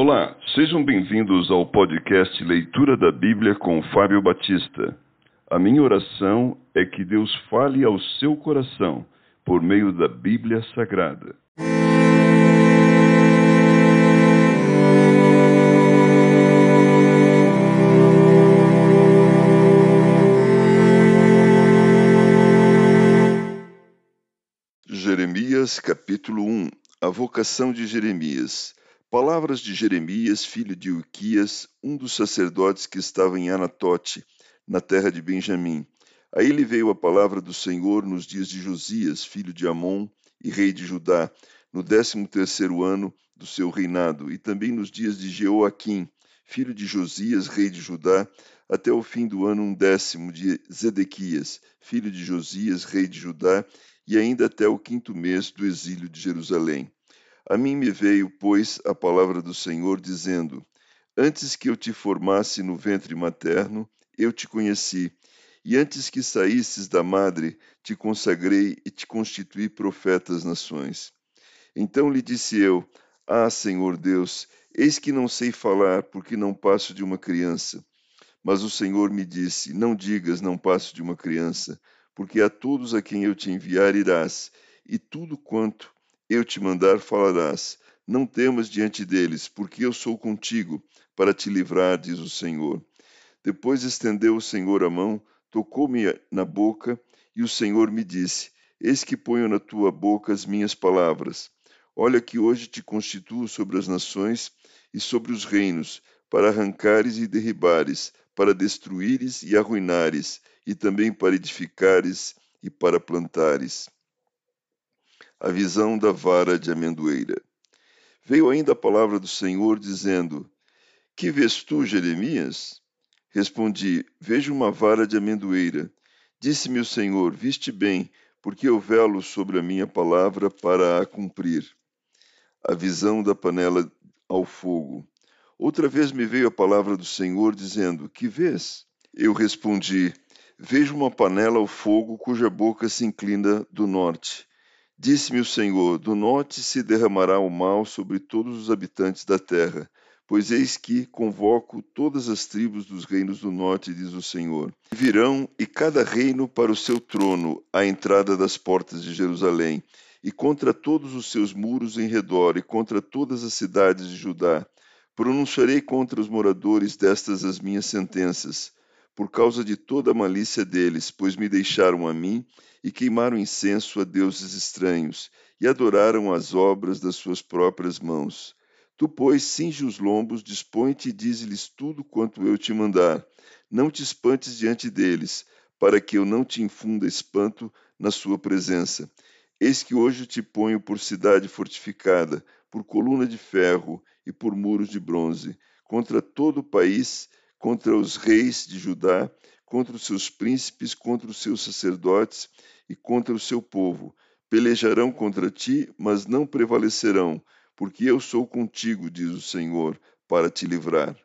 Olá, sejam bem-vindos ao podcast Leitura da Bíblia com Fábio Batista. A minha oração é que Deus fale ao seu coração por meio da Bíblia Sagrada. Jeremias capítulo 1 A vocação de Jeremias Palavras de Jeremias, filho de Uquias, um dos sacerdotes que estava em Anatote, na terra de Benjamim. A ele veio a palavra do Senhor nos dias de Josias, filho de Amon e rei de Judá, no décimo terceiro ano do seu reinado, e também nos dias de Jeoaquim, filho de Josias, rei de Judá, até o fim do ano undécimo de Zedequias, filho de Josias, rei de Judá, e ainda até o quinto mês do exílio de Jerusalém. A mim me veio, pois, a palavra do Senhor, dizendo: Antes que eu te formasse no ventre materno, eu te conheci, e antes que saísses da madre, te consagrei e te constituí profeta às nações. Então lhe disse eu: Ah, Senhor Deus, eis que não sei falar, porque não passo de uma criança. Mas o Senhor me disse: Não digas, não passo de uma criança, porque a todos a quem eu te enviar irás, e tudo quanto eu te mandar falarás. Não temas diante deles, porque eu sou contigo, para te livrar, diz o Senhor. Depois estendeu o Senhor a mão, tocou-me na boca, e o Senhor me disse: Eis que ponho na tua boca as minhas palavras. Olha que hoje te constituo sobre as nações e sobre os reinos, para arrancares e derribares, para destruíres e arruinares, e também para edificares e para plantares a visão da vara de amendoeira. Veio ainda a palavra do Senhor, dizendo: Que vês tu, Jeremias? Respondi: Vejo uma vara de amendoeira. Disse-me o Senhor: Viste bem, porque eu velo sobre a minha palavra para a cumprir. A visão da panela ao fogo. Outra vez me veio a palavra do Senhor, dizendo: Que vês? Eu respondi: Vejo uma panela ao fogo cuja boca se inclina do norte. Disse-me o Senhor: Do norte se derramará o mal sobre todos os habitantes da terra, pois eis que convoco todas as tribos dos reinos do norte, diz o Senhor. Virão e cada reino para o seu trono, à entrada das portas de Jerusalém, e contra todos os seus muros em redor, e contra todas as cidades de Judá. Pronunciarei contra os moradores destas as minhas sentenças por causa de toda a malícia deles, pois me deixaram a mim e queimaram incenso a deuses estranhos e adoraram as obras das suas próprias mãos. Tu, pois, cinge os lombos, dispõe-te e dize-lhes tudo quanto eu te mandar. Não te espantes diante deles, para que eu não te infunda espanto na sua presença. Eis que hoje te ponho por cidade fortificada, por coluna de ferro e por muros de bronze, contra todo o país contra os reis de Judá, contra os seus príncipes, contra os seus sacerdotes e contra o seu povo. Pelejarão contra ti, mas não prevalecerão, porque eu sou contigo, diz o Senhor, para te livrar.